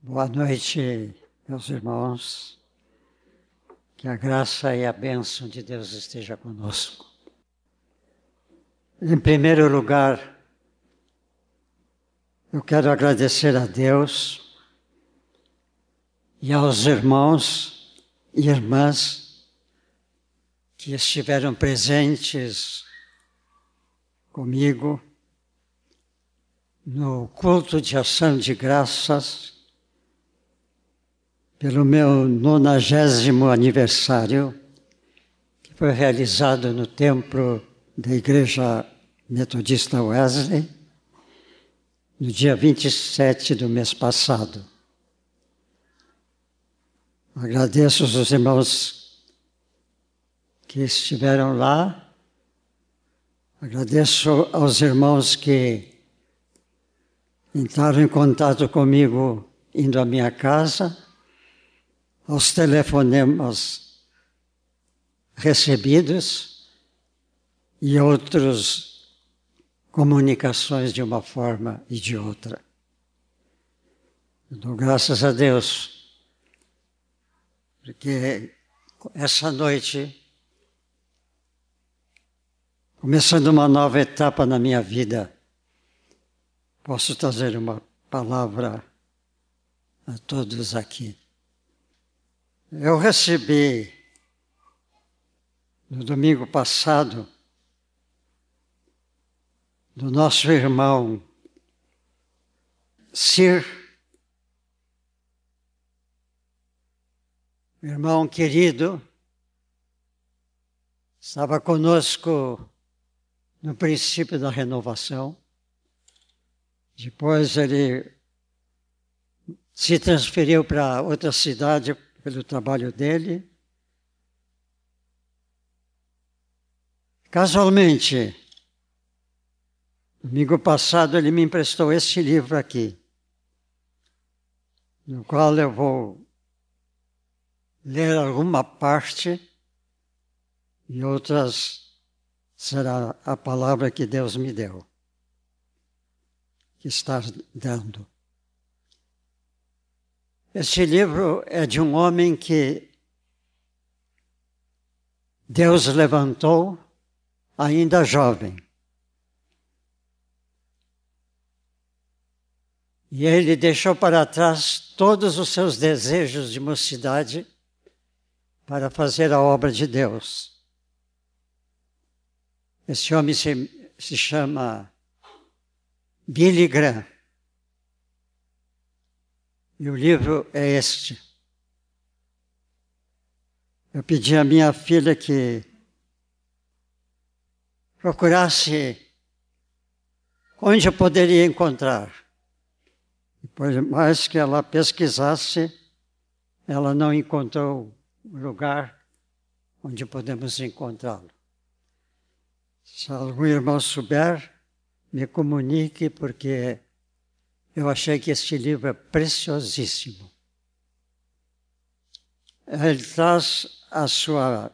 Boa noite, meus irmãos. Que a graça e a bênção de Deus esteja conosco. Em primeiro lugar, eu quero agradecer a Deus e aos irmãos e irmãs que estiveram presentes comigo no culto de ação de graças pelo meu nonagésimo aniversário, que foi realizado no templo da Igreja Metodista Wesley, no dia 27 do mês passado. Agradeço os irmãos que estiveram lá, agradeço aos irmãos que entraram em contato comigo indo à minha casa aos telefonemas recebidos e outras comunicações de uma forma e de outra. Dou graças a Deus, porque essa noite, começando uma nova etapa na minha vida, posso trazer uma palavra a todos aqui. Eu recebi no domingo passado do nosso irmão Sir, irmão querido, estava conosco no princípio da renovação. Depois ele se transferiu para outra cidade pelo trabalho dele. Casualmente, domingo passado ele me emprestou esse livro aqui, no qual eu vou ler alguma parte e outras será a palavra que Deus me deu, que está dando. Este livro é de um homem que Deus levantou ainda jovem. E ele deixou para trás todos os seus desejos de mocidade para fazer a obra de Deus. Esse homem se, se chama Billy Graham. E o livro é este. Eu pedi à minha filha que procurasse onde eu poderia encontrar. Depois, mais que ela pesquisasse, ela não encontrou lugar onde podemos encontrá-lo. Se algum irmão souber, me comunique, porque eu achei que este livro é preciosíssimo. Ele traz a sua,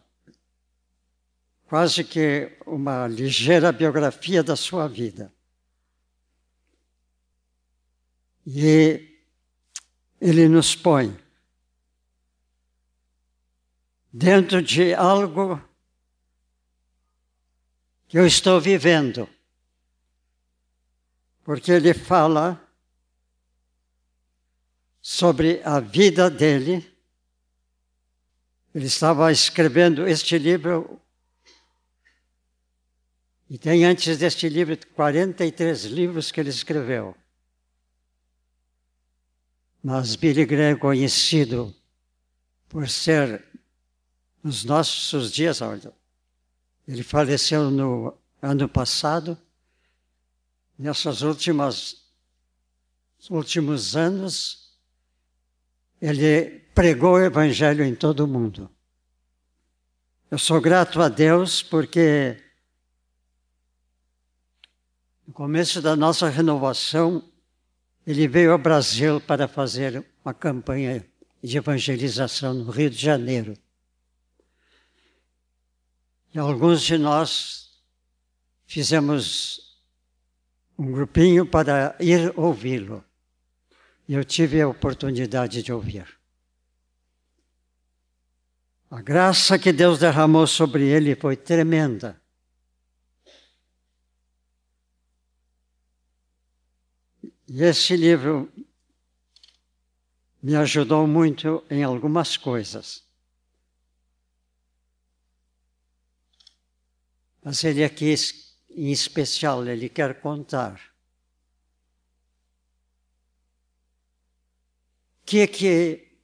quase que uma ligeira biografia da sua vida. E ele nos põe dentro de algo que eu estou vivendo. Porque ele fala sobre a vida dele. Ele estava escrevendo este livro, e tem antes deste livro 43 livros que ele escreveu. Mas Billy Graham é conhecido por ser, nos nossos dias, ele faleceu no ano passado, nessas últimas últimos anos, ele pregou o Evangelho em todo o mundo. Eu sou grato a Deus porque no começo da nossa renovação, ele veio ao Brasil para fazer uma campanha de evangelização no Rio de Janeiro. E alguns de nós fizemos um grupinho para ir ouvi-lo. E eu tive a oportunidade de ouvir. A graça que Deus derramou sobre ele foi tremenda. E esse livro me ajudou muito em algumas coisas. Mas ele aqui, em especial, ele quer contar que que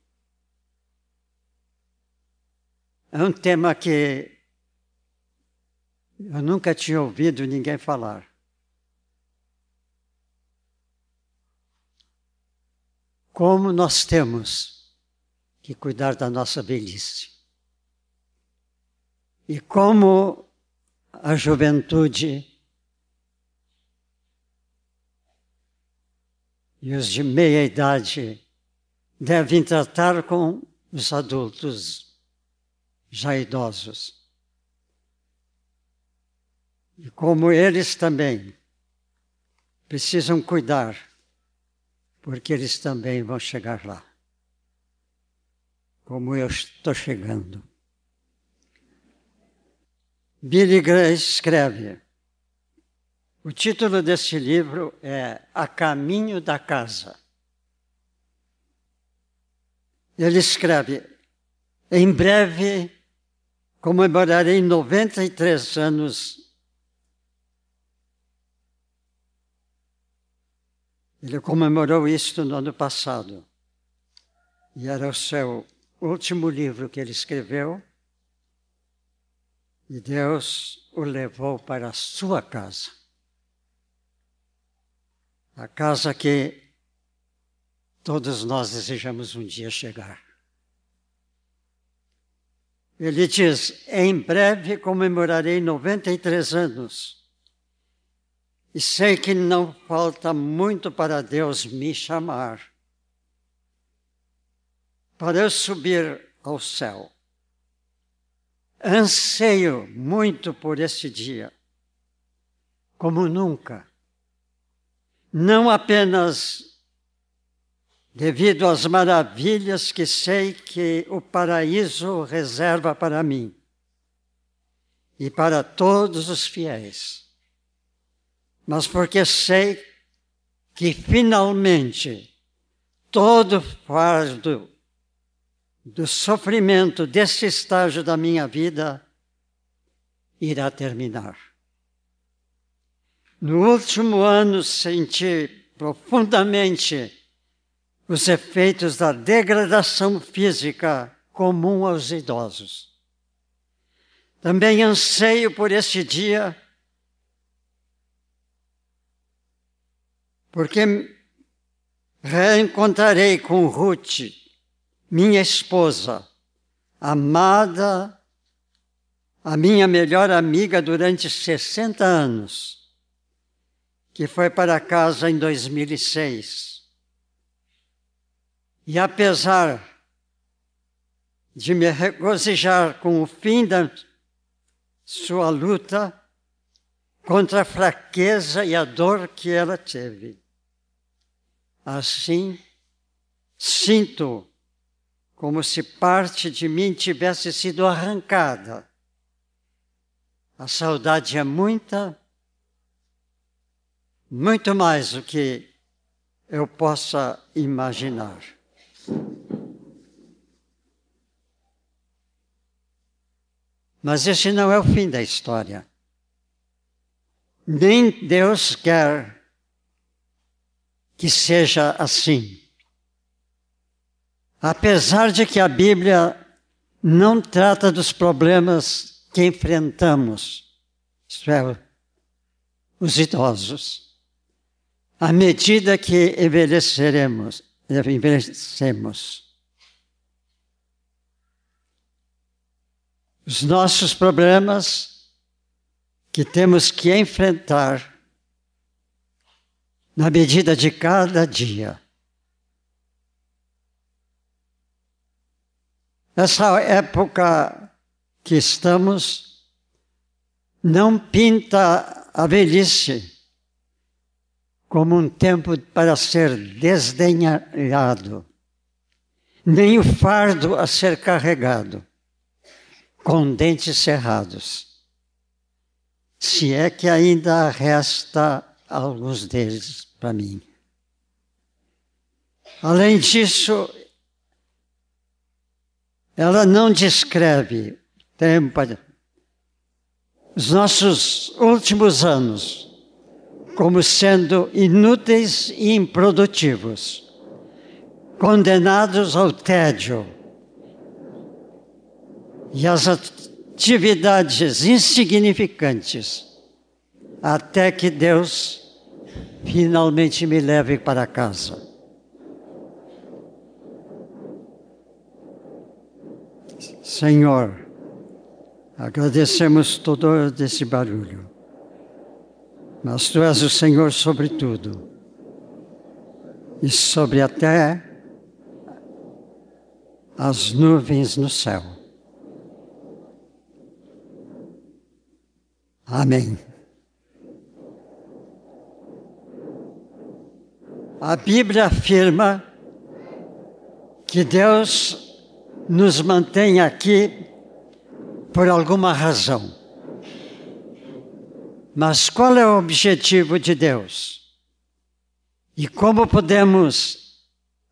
é um tema que eu nunca tinha ouvido ninguém falar. como nós temos que cuidar da nossa velhice. E como a juventude e os de meia idade devem tratar com os adultos já idosos. E como eles também precisam cuidar porque eles também vão chegar lá, como eu estou chegando. Billy Graham escreve, o título desse livro é A Caminho da Casa. Ele escreve, em breve comemorarei 93 anos Ele comemorou isto no ano passado. E era o seu último livro que ele escreveu. E Deus o levou para a sua casa. A casa que todos nós desejamos um dia chegar. Ele diz: Em breve comemorarei 93 anos e sei que não falta muito para Deus me chamar, para eu subir ao céu. Anseio muito por esse dia, como nunca. Não apenas devido às maravilhas que sei que o paraíso reserva para mim e para todos os fiéis mas porque sei que finalmente todo fardo do sofrimento desse estágio da minha vida irá terminar. No último ano senti profundamente os efeitos da degradação física comum aos idosos. Também anseio por esse dia porque reencontrarei com Ruth, minha esposa, amada, a minha melhor amiga durante 60 anos, que foi para casa em 2006. E apesar de me regozijar com o fim da sua luta contra a fraqueza e a dor que ela teve, Assim, sinto como se parte de mim tivesse sido arrancada. A saudade é muita, muito mais do que eu possa imaginar. Mas esse não é o fim da história. Nem Deus quer que seja assim. Apesar de que a Bíblia não trata dos problemas que enfrentamos, isto é, os idosos, à medida que envelheceremos, envelhecemos. Os nossos problemas que temos que enfrentar na medida de cada dia. Essa época que estamos não pinta a velhice como um tempo para ser desdenhado, nem o fardo a ser carregado, com dentes cerrados, se é que ainda resta alguns deles para mim. Além disso, ela não descreve tempo, os nossos últimos anos como sendo inúteis e improdutivos, condenados ao tédio e às atividades insignificantes, até que Deus finalmente me leve para casa. Senhor, agradecemos todo esse barulho, mas Tu és o Senhor sobre tudo e sobre até as nuvens no céu. Amém. A Bíblia afirma que Deus nos mantém aqui por alguma razão. Mas qual é o objetivo de Deus? E como podemos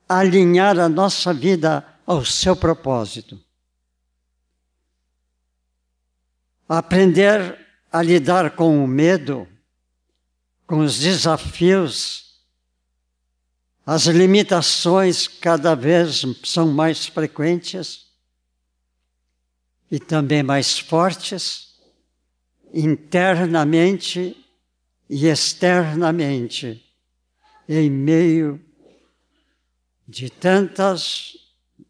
alinhar a nossa vida ao seu propósito? Aprender a lidar com o medo, com os desafios, as limitações cada vez são mais frequentes e também mais fortes, internamente e externamente, em meio de tantas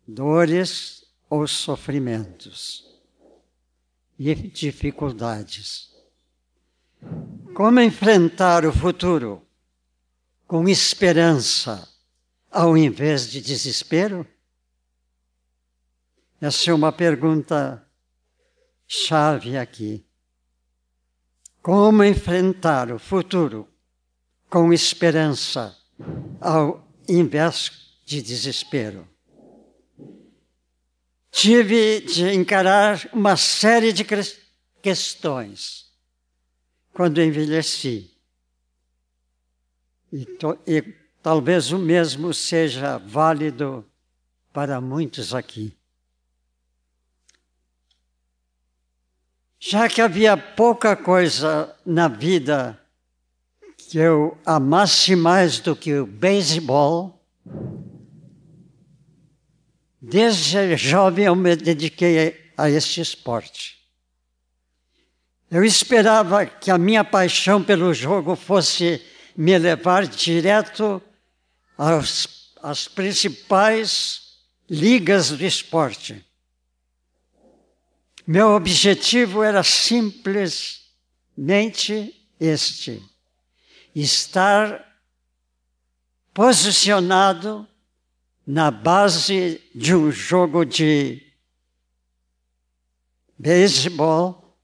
dores ou sofrimentos e dificuldades. Como enfrentar o futuro? com esperança ao invés de desespero? Essa é uma pergunta chave aqui. Como enfrentar o futuro com esperança ao invés de desespero? Tive de encarar uma série de questões quando envelheci. E, to, e talvez o mesmo seja válido para muitos aqui. Já que havia pouca coisa na vida que eu amasse mais do que o beisebol, desde jovem eu me dediquei a este esporte. Eu esperava que a minha paixão pelo jogo fosse me levar direto às, às principais ligas do esporte. Meu objetivo era simplesmente este: estar posicionado na base de um jogo de beisebol,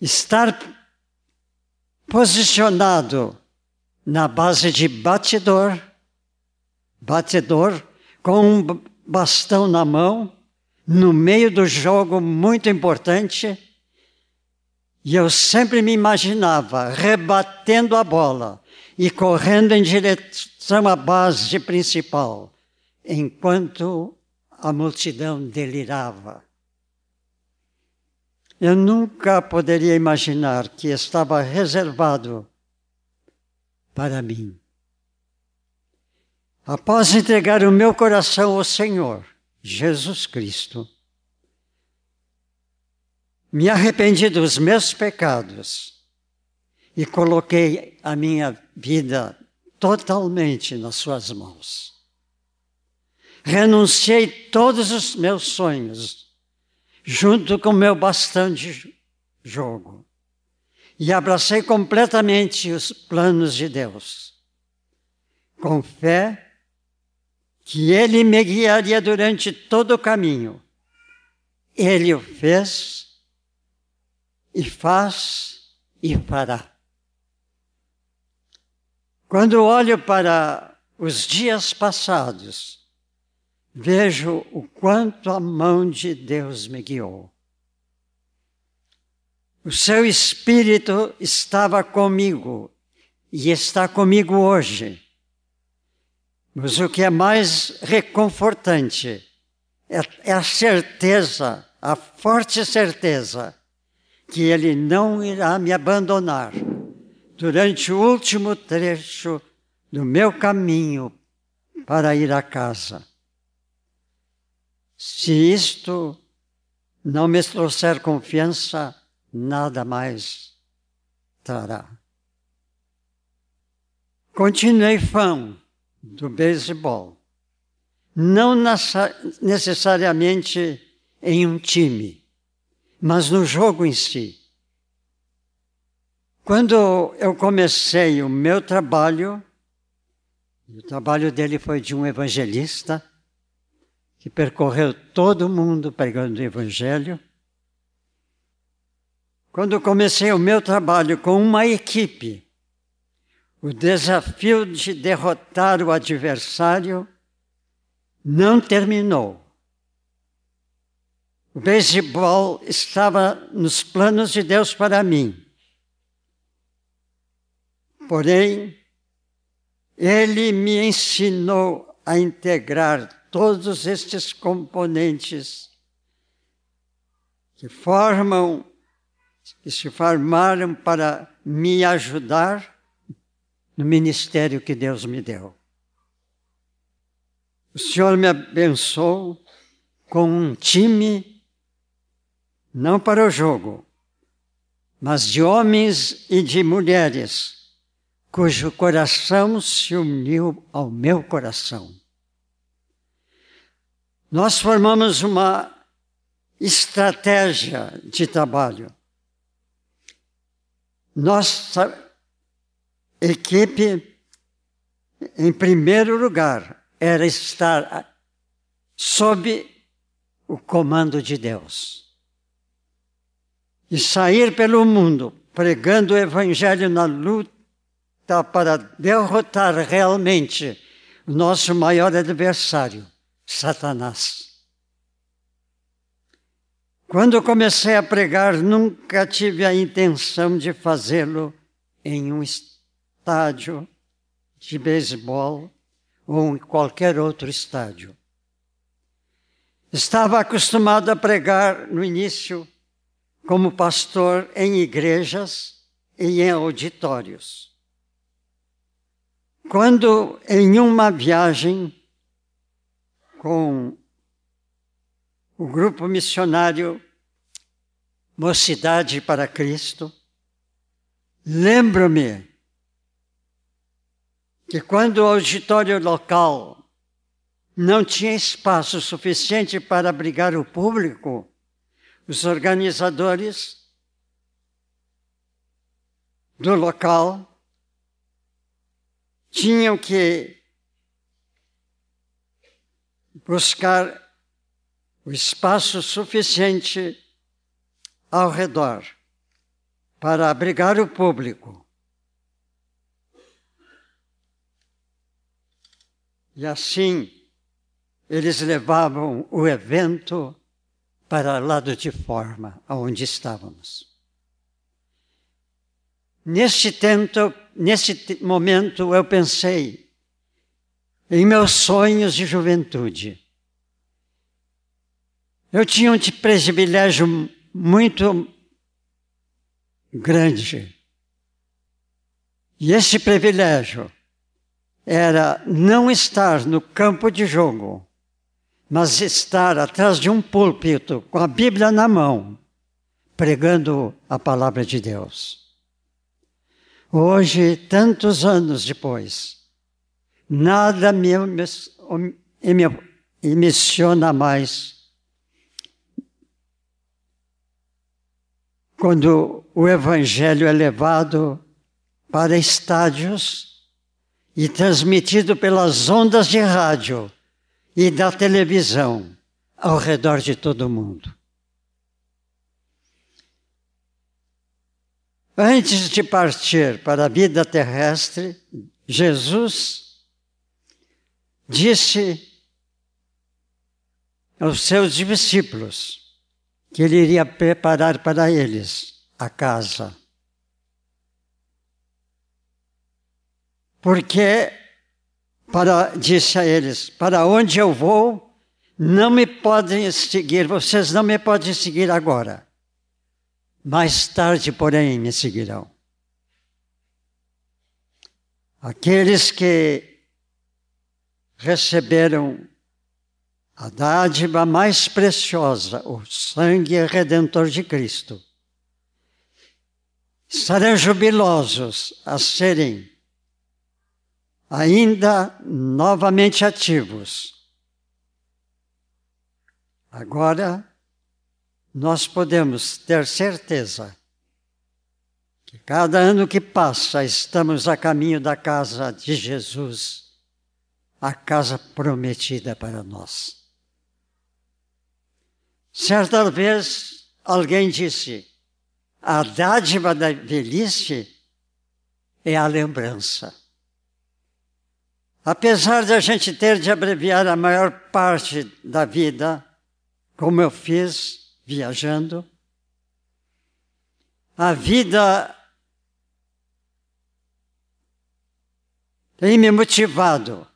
estar posicionado na base de batedor, batedor, com um bastão na mão, no meio do jogo muito importante, e eu sempre me imaginava rebatendo a bola e correndo em direção à base principal, enquanto a multidão delirava. Eu nunca poderia imaginar que estava reservado para mim. Após entregar o meu coração ao Senhor, Jesus Cristo, me arrependi dos meus pecados e coloquei a minha vida totalmente nas Suas mãos. Renunciei todos os meus sonhos junto com o meu bastão de jogo. E abracei completamente os planos de Deus. Com fé que Ele me guiaria durante todo o caminho. Ele o fez e faz e fará. Quando olho para os dias passados, vejo o quanto a mão de Deus me guiou. O seu Espírito estava comigo e está comigo hoje. Mas o que é mais reconfortante é, é a certeza, a forte certeza, que Ele não irá me abandonar durante o último trecho do meu caminho para ir a casa. Se isto não me trouxer confiança, nada mais trará. Continuei fã do beisebol, não necessariamente em um time, mas no jogo em si. Quando eu comecei o meu trabalho, o trabalho dele foi de um evangelista que percorreu todo o mundo pregando o evangelho. Quando comecei o meu trabalho com uma equipe, o desafio de derrotar o adversário não terminou. O beisebol estava nos planos de Deus para mim. Porém, ele me ensinou a integrar todos estes componentes que formam, que se formaram para me ajudar no ministério que Deus me deu. O Senhor me abençoou com um time, não para o jogo, mas de homens e de mulheres cujo coração se uniu ao meu coração. Nós formamos uma estratégia de trabalho. Nossa equipe, em primeiro lugar, era estar sob o comando de Deus. E sair pelo mundo pregando o Evangelho na luta para derrotar realmente o nosso maior adversário, Satanás. Quando comecei a pregar, nunca tive a intenção de fazê-lo em um estádio de beisebol ou em qualquer outro estádio. Estava acostumado a pregar no início como pastor em igrejas e em auditórios. Quando em uma viagem com o grupo missionário Mocidade para Cristo, lembro-me que quando o auditório local não tinha espaço suficiente para abrigar o público, os organizadores do local tinham que buscar o espaço suficiente ao redor para abrigar o público. E assim eles levavam o evento para lado de forma, aonde estávamos. Neste, neste momento eu pensei em meus sonhos de juventude. Eu tinha um privilégio muito grande. E esse privilégio era não estar no campo de jogo, mas estar atrás de um púlpito com a Bíblia na mão, pregando a palavra de Deus. Hoje, tantos anos depois, nada me emociona mais quando o Evangelho é levado para estádios e transmitido pelas ondas de rádio e da televisão ao redor de todo o mundo. Antes de partir para a vida terrestre, Jesus disse aos seus discípulos que ele iria preparar para eles a casa. Porque, para, disse a eles, para onde eu vou, não me podem seguir, vocês não me podem seguir agora. Mais tarde, porém, me seguirão. Aqueles que receberam a dádiva mais preciosa, o sangue redentor de Cristo, estarão jubilosos a serem ainda novamente ativos. Agora, nós podemos ter certeza que cada ano que passa estamos a caminho da casa de Jesus, a casa prometida para nós. Certa vez alguém disse: a dádiva da velhice é a lembrança. Apesar de a gente ter de abreviar a maior parte da vida, como eu fiz viajando, a vida tem me motivado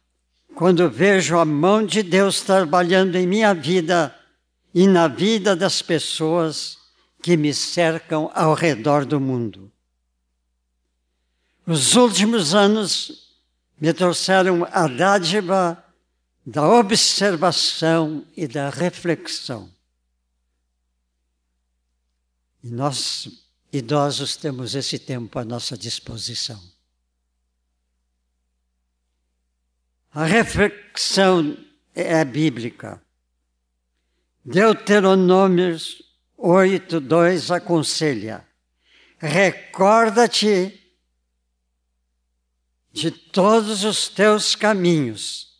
quando vejo a mão de Deus trabalhando em minha vida e na vida das pessoas que me cercam ao redor do mundo. Os últimos anos me trouxeram a dádiva da observação e da reflexão. E nós, idosos, temos esse tempo à nossa disposição. A reflexão é bíblica. Deuteronômios 8, 2 aconselha: recorda-te de todos os teus caminhos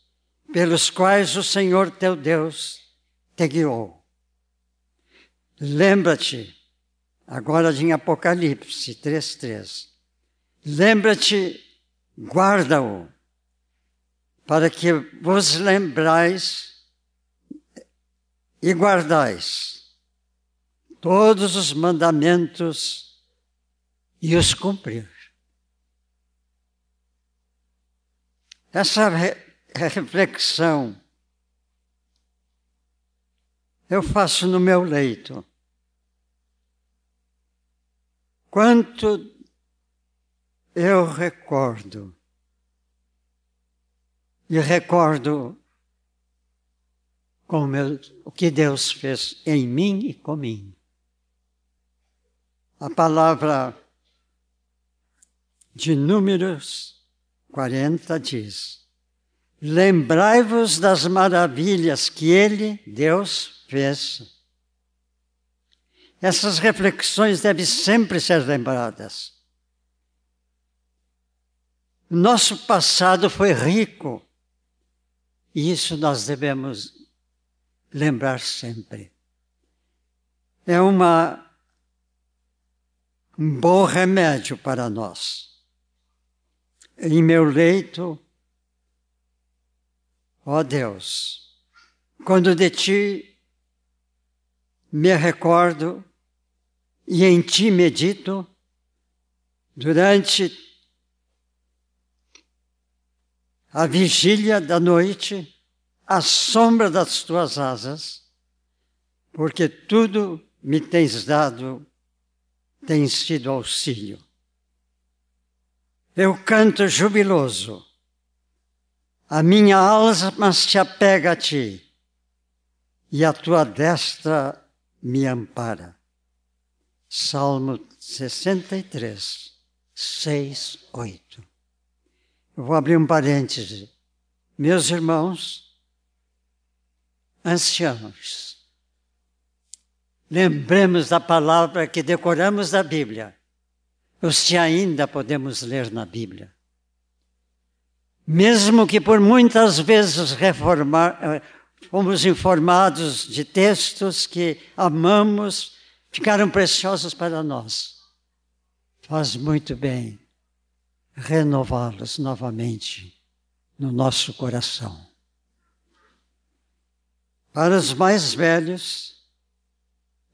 pelos quais o Senhor teu Deus te guiou. Lembra-te, agora em Apocalipse 3,3. Lembra-te, guarda-o, para que vos lembrais e guardais todos os mandamentos e os cumprir. Essa re reflexão eu faço no meu leito. Quanto eu recordo, e recordo o que Deus fez em mim e comigo. A palavra de Números 40 diz: Lembrai-vos das maravilhas que Ele, Deus, fez. Essas reflexões devem sempre ser lembradas. Nosso passado foi rico, e isso nós devemos lembrar sempre. É uma, um bom remédio para nós. Em meu leito, ó Deus, quando de ti me recordo e em ti medito, durante a vigília da noite, à sombra das tuas asas, porque tudo me tens dado, tem sido auxílio. Eu canto jubiloso, a minha alma se apega a ti, e a tua destra me ampara. Salmo 63, 6, 8. Eu vou abrir um parêntese. Meus irmãos, anciãos. Lembremos da palavra que decoramos da Bíblia, os que ainda podemos ler na Bíblia. Mesmo que por muitas vezes reformar, eh, fomos informados de textos que amamos, ficaram preciosos para nós. Faz muito bem renová-los novamente no nosso coração. Para os mais velhos,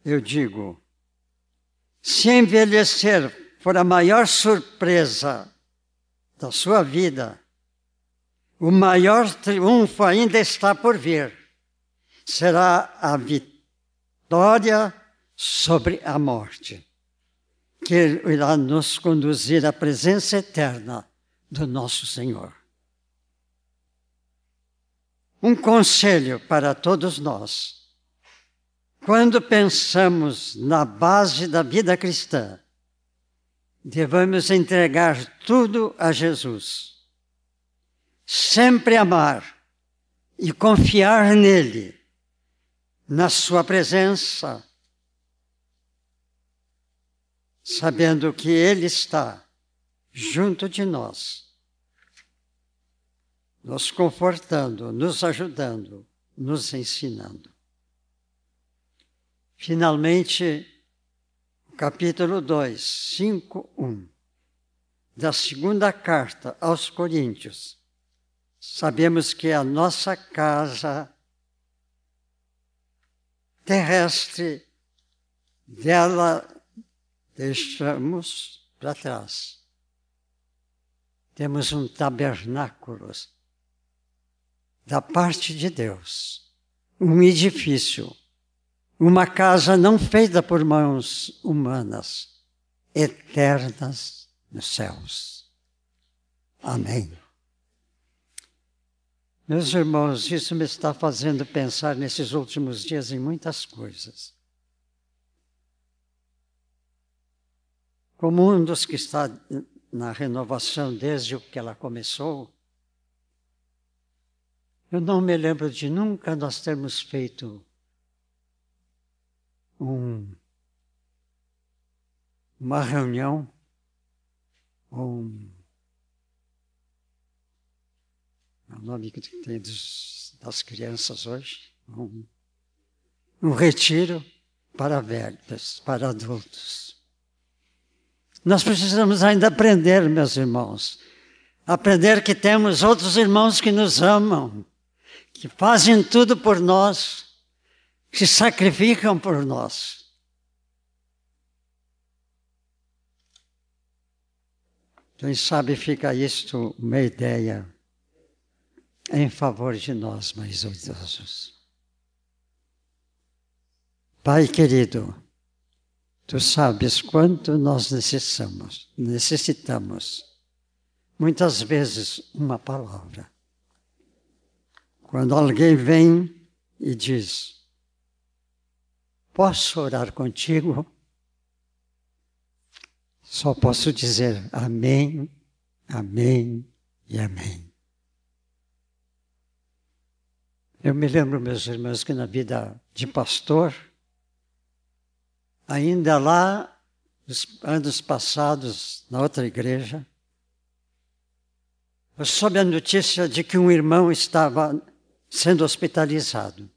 eu digo: se envelhecer for a maior surpresa da sua vida, o maior triunfo ainda está por vir. Será a vitória sobre a morte, que irá nos conduzir à presença eterna do nosso Senhor. Um conselho para todos nós. Quando pensamos na base da vida cristã, devemos entregar tudo a Jesus. Sempre amar e confiar nele, na sua presença, sabendo que ele está junto de nós, nos confortando, nos ajudando, nos ensinando. Finalmente, capítulo 2, 5, 1, da segunda carta aos Coríntios, sabemos que a nossa casa terrestre, dela deixamos para trás. Temos um tabernáculo da parte de Deus, um edifício uma casa não feita por mãos humanas, eternas nos céus. Amém. Meus irmãos, isso me está fazendo pensar nesses últimos dias em muitas coisas. Como um dos que está na renovação desde que ela começou, eu não me lembro de nunca nós termos feito um, uma reunião, um, o nome que tem dos, das crianças hoje, um, um retiro para velhos, para adultos. Nós precisamos ainda aprender, meus irmãos, aprender que temos outros irmãos que nos amam, que fazem tudo por nós se sacrificam por nós. Quem sabe fica isto uma ideia em favor de nós, mais idosos. Pai querido, tu sabes quanto nós necessitamos, necessitamos, muitas vezes, uma palavra. Quando alguém vem e diz, Posso orar contigo? Só posso dizer amém, amém e amém. Eu me lembro, meus irmãos, que na vida de pastor, ainda lá, nos anos passados, na outra igreja, eu soube a notícia de que um irmão estava sendo hospitalizado.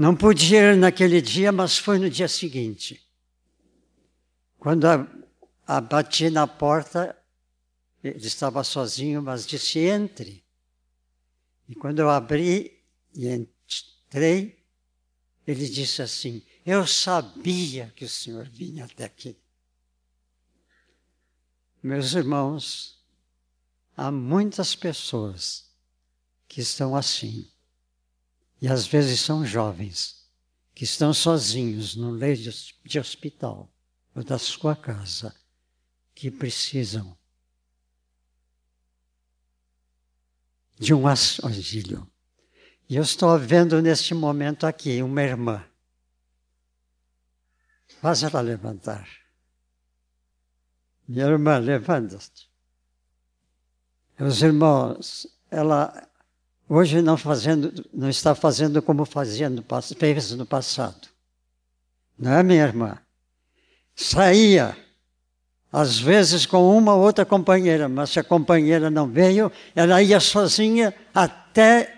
Não pude ir naquele dia, mas foi no dia seguinte. Quando a, a bati na porta, ele estava sozinho, mas disse: entre. E quando eu abri e entrei, ele disse assim: Eu sabia que o senhor vinha até aqui. Meus irmãos, há muitas pessoas que estão assim. E às vezes são jovens que estão sozinhos no leito de hospital ou da sua casa, que precisam de um auxílio. E eu estou vendo neste momento aqui uma irmã. Faz ela levantar. Minha irmã, levanta-te. Meus irmãos, ela Hoje não, fazendo, não está fazendo como fazia no, fez no passado. Não é, minha irmã? Saía, às vezes com uma ou outra companheira, mas se a companheira não veio, ela ia sozinha até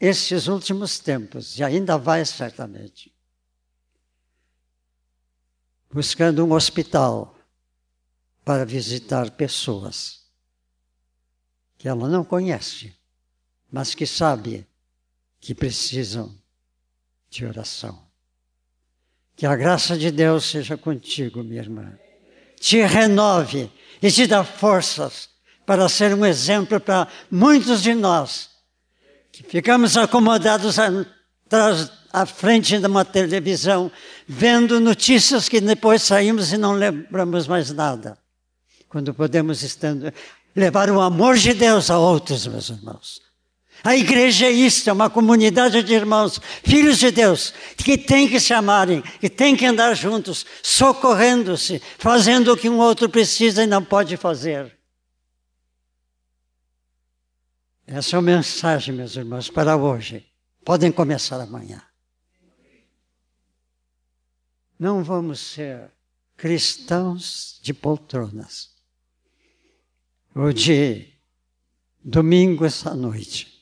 esses últimos tempos, e ainda vai certamente. Buscando um hospital, para visitar pessoas que ela não conhece, mas que sabe que precisam de oração. Que a graça de Deus seja contigo, minha irmã. Te renove e te dá forças para ser um exemplo para muitos de nós que ficamos acomodados atrás, à frente de uma televisão, vendo notícias que depois saímos e não lembramos mais nada. Quando podemos estando, levar o amor de Deus a outros, meus irmãos. A igreja é isso, é uma comunidade de irmãos, filhos de Deus, que tem que se amarem, que tem que andar juntos, socorrendo-se, fazendo o que um outro precisa e não pode fazer. Essa é a mensagem, meus irmãos, para hoje. Podem começar amanhã. Não vamos ser cristãos de poltronas. Ou de domingo essa noite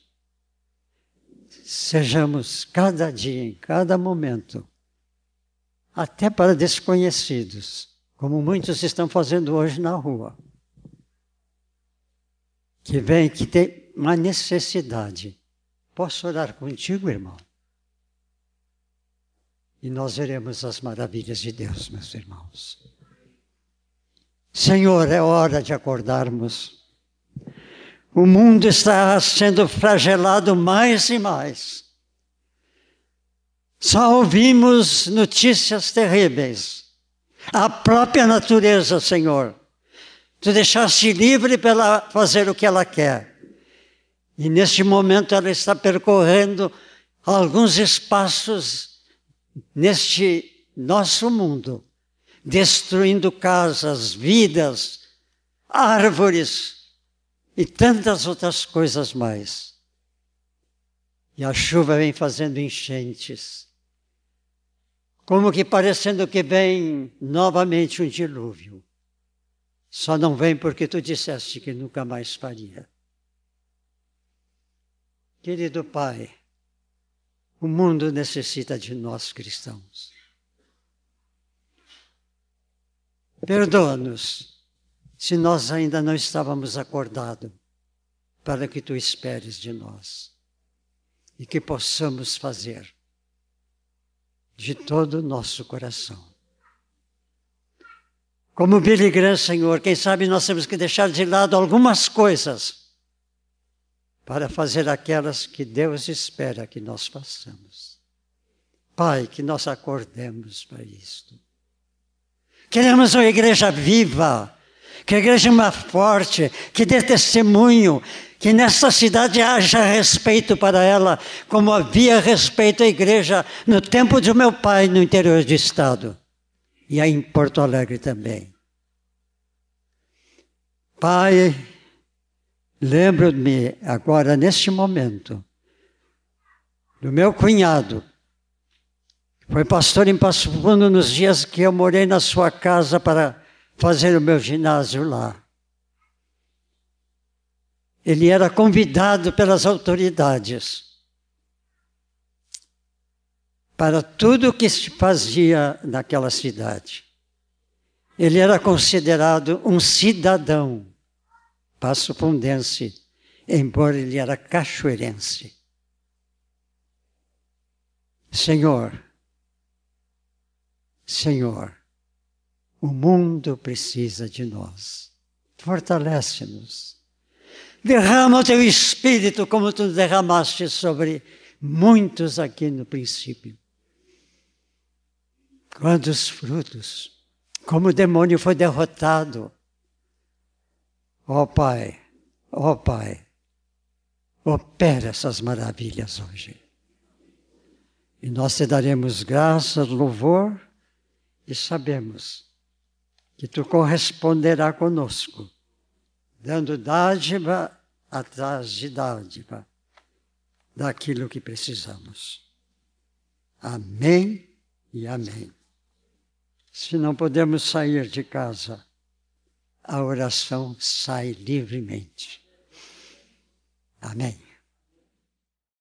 sejamos cada dia, em cada momento, até para desconhecidos, como muitos estão fazendo hoje na rua, que vem, que tem uma necessidade. Posso orar contigo, irmão? E nós veremos as maravilhas de Deus, meus irmãos. Senhor, é hora de acordarmos o mundo está sendo flagelado mais e mais. Só ouvimos notícias terríveis. A própria natureza, Senhor. Tu deixaste livre para fazer o que ela quer. E neste momento ela está percorrendo alguns espaços neste nosso mundo, destruindo casas, vidas, árvores, e tantas outras coisas mais. E a chuva vem fazendo enchentes, como que parecendo que vem novamente um dilúvio. Só não vem porque tu disseste que nunca mais faria. Querido Pai, o mundo necessita de nós cristãos. Perdoa-nos se nós ainda não estávamos acordados para que tu esperes de nós e que possamos fazer de todo o nosso coração. Como Billy Graham, Senhor, quem sabe nós temos que deixar de lado algumas coisas para fazer aquelas que Deus espera que nós façamos. Pai, que nós acordemos para isto. Queremos uma igreja viva, que a igreja é uma forte, que dê testemunho, que nesta cidade haja respeito para ela, como havia respeito à igreja no tempo do meu pai no interior do estado e aí em Porto Alegre também. Pai, lembro-me agora, neste momento, do meu cunhado, que foi pastor em Passo Fundo nos dias que eu morei na sua casa para fazer o meu ginásio lá. Ele era convidado pelas autoridades para tudo o que se fazia naquela cidade. Ele era considerado um cidadão passopundense, embora ele era cachoeirense. Senhor, Senhor, o mundo precisa de nós. Fortalece-nos. Derrama o teu espírito como tu derramaste sobre muitos aqui no princípio. Quantos frutos, como o demônio foi derrotado. Ó oh, Pai, ó oh, Pai, opera essas maravilhas hoje. E nós te daremos graças, louvor e sabemos que tu corresponderá conosco, dando dádiva atrás de dádiva daquilo que precisamos. Amém e amém. Se não podemos sair de casa, a oração sai livremente. Amém.